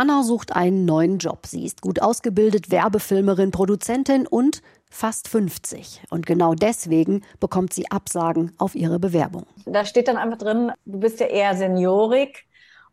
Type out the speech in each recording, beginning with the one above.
Anna sucht einen neuen Job. Sie ist gut ausgebildet, Werbefilmerin, Produzentin und fast 50. Und genau deswegen bekommt sie Absagen auf ihre Bewerbung. Da steht dann einfach drin, du bist ja eher seniorig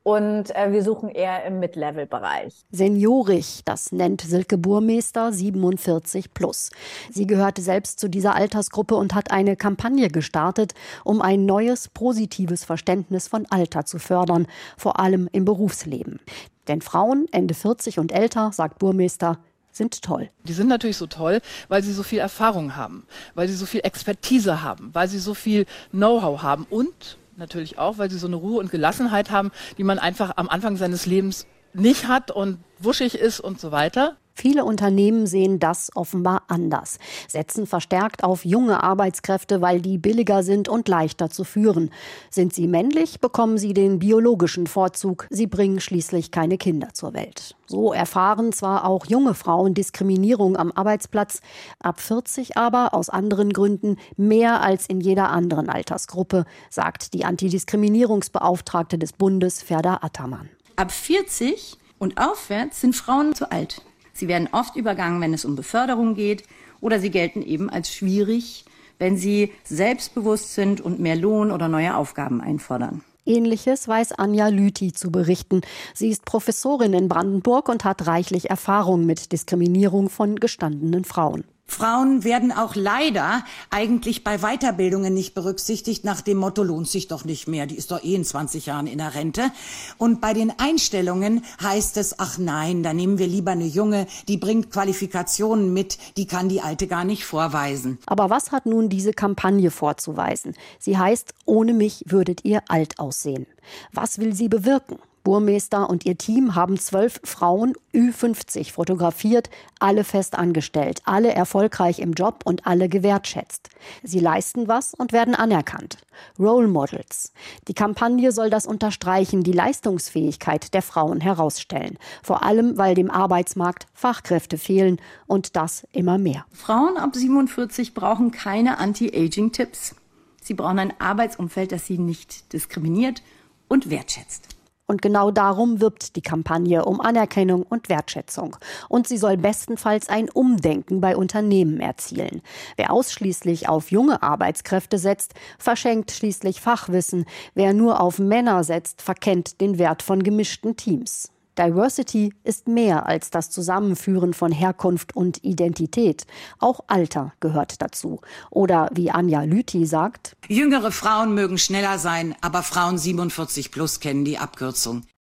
und äh, wir suchen eher im Mid-Level-Bereich. Seniorig, das nennt Silke Burmeister 47 plus. Sie gehört selbst zu dieser Altersgruppe und hat eine Kampagne gestartet, um ein neues positives Verständnis von Alter zu fördern, vor allem im Berufsleben. Denn Frauen Ende 40 und älter, sagt Burmeister, sind toll. Die sind natürlich so toll, weil sie so viel Erfahrung haben, weil sie so viel Expertise haben, weil sie so viel Know-how haben und natürlich auch, weil sie so eine Ruhe und Gelassenheit haben, die man einfach am Anfang seines Lebens nicht hat und wuschig ist und so weiter. Viele Unternehmen sehen das offenbar anders, setzen verstärkt auf junge Arbeitskräfte, weil die billiger sind und leichter zu führen. Sind sie männlich, bekommen sie den biologischen Vorzug. Sie bringen schließlich keine Kinder zur Welt. So erfahren zwar auch junge Frauen Diskriminierung am Arbeitsplatz, ab 40 aber aus anderen Gründen mehr als in jeder anderen Altersgruppe, sagt die Antidiskriminierungsbeauftragte des Bundes Ferda Attermann. Ab 40 und aufwärts sind Frauen zu alt. Sie werden oft übergangen, wenn es um Beförderung geht, oder sie gelten eben als schwierig, wenn sie selbstbewusst sind und mehr Lohn oder neue Aufgaben einfordern. Ähnliches weiß Anja Lüthi zu berichten. Sie ist Professorin in Brandenburg und hat reichlich Erfahrung mit Diskriminierung von gestandenen Frauen. Frauen werden auch leider eigentlich bei Weiterbildungen nicht berücksichtigt, nach dem Motto lohnt sich doch nicht mehr, die ist doch eh in 20 Jahren in der Rente. Und bei den Einstellungen heißt es, ach nein, da nehmen wir lieber eine Junge, die bringt Qualifikationen mit, die kann die Alte gar nicht vorweisen. Aber was hat nun diese Kampagne vorzuweisen? Sie heißt, ohne mich würdet ihr alt aussehen. Was will sie bewirken? Burmeister und ihr Team haben zwölf Frauen Ü50 fotografiert, alle fest angestellt, alle erfolgreich im Job und alle gewertschätzt. Sie leisten was und werden anerkannt. Role Models. Die Kampagne soll das unterstreichen, die Leistungsfähigkeit der Frauen herausstellen. Vor allem, weil dem Arbeitsmarkt Fachkräfte fehlen und das immer mehr. Frauen ab 47 brauchen keine Anti-Aging-Tipps. Sie brauchen ein Arbeitsumfeld, das sie nicht diskriminiert und wertschätzt. Und genau darum wirbt die Kampagne um Anerkennung und Wertschätzung. Und sie soll bestenfalls ein Umdenken bei Unternehmen erzielen. Wer ausschließlich auf junge Arbeitskräfte setzt, verschenkt schließlich Fachwissen. Wer nur auf Männer setzt, verkennt den Wert von gemischten Teams. Diversity ist mehr als das Zusammenführen von Herkunft und Identität. Auch Alter gehört dazu. Oder wie Anja Lüthi sagt, Jüngere Frauen mögen schneller sein, aber Frauen 47 plus kennen die Abkürzung.